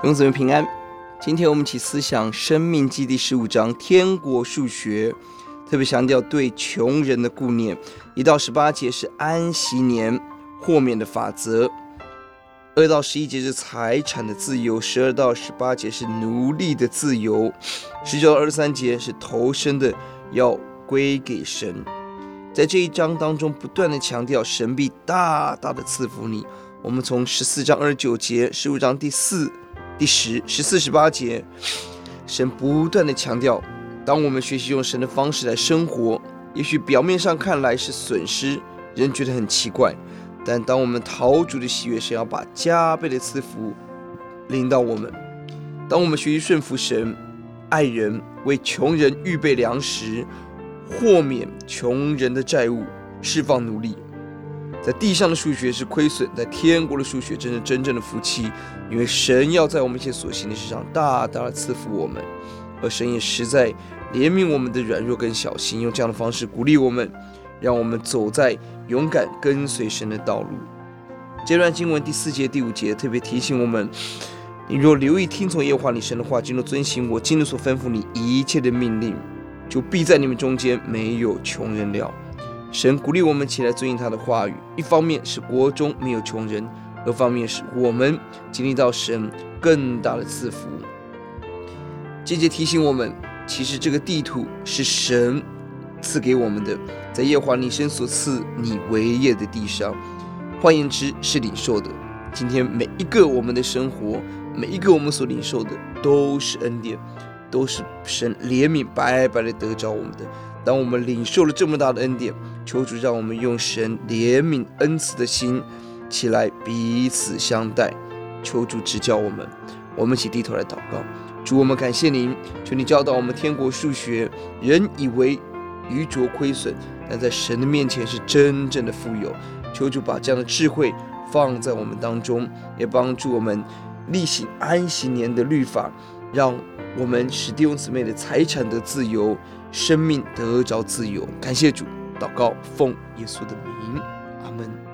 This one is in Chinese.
弟兄姊妹平安，今天我们一起思想《生命记》第十五章天国数学，特别强调对穷人的顾念。一到十八节是安息年豁免的法则，二到十一节是财产的自由，十二到十八节是奴隶的自由，十九到二十三节是头生的要归给神。在这一章当中，不断的强调神必大大的赐福你。我们从十四章二十九节，十五章第四。第十、十四、十八节，神不断地强调，当我们学习用神的方式来生活，也许表面上看来是损失，人觉得很奇怪，但当我们逃主的喜悦，神要把加倍的赐福临到我们。当我们学习顺服神、爱人、为穷人预备粮食、豁免穷人的债务、释放奴隶。在地上的数学是亏损，在天国的数学真是真正的福气，因为神要在我们一切所行的事上大大的赐福我们，而神也实在怜悯我们的软弱跟小心，用这样的方式鼓励我们，让我们走在勇敢跟随神的道路。这段经文第四节、第五节特别提醒我们：你若留意听从耶和华你神的话，尽都遵行我今日所吩咐你一切的命令，就必在你们中间没有穷人了。神鼓励我们起来遵行他的话语，一方面是国中没有穷人，二方面是我们经历到神更大的赐福。这节提醒我们，其实这个地图是神赐给我们的，在耶和华你神所赐你为业的地上，换言之是领受的。今天每一个我们的生活，每一个我们所领受的，都是恩典，都是神怜悯白白的得着我们的。当我们领受了这么大的恩典，求主让我们用神怜悯恩慈的心起来彼此相待。求主指教我们，我们一起低头来祷告。主，我们感谢您，求你教导我们天国数学。人以为愚拙亏损，但在神的面前是真正的富有。求主把这样的智慧放在我们当中，也帮助我们力行安息年的律法，让我们使弟兄姊妹的财产得自由。生命得着自由，感谢主，祷告奉耶稣的名阿门。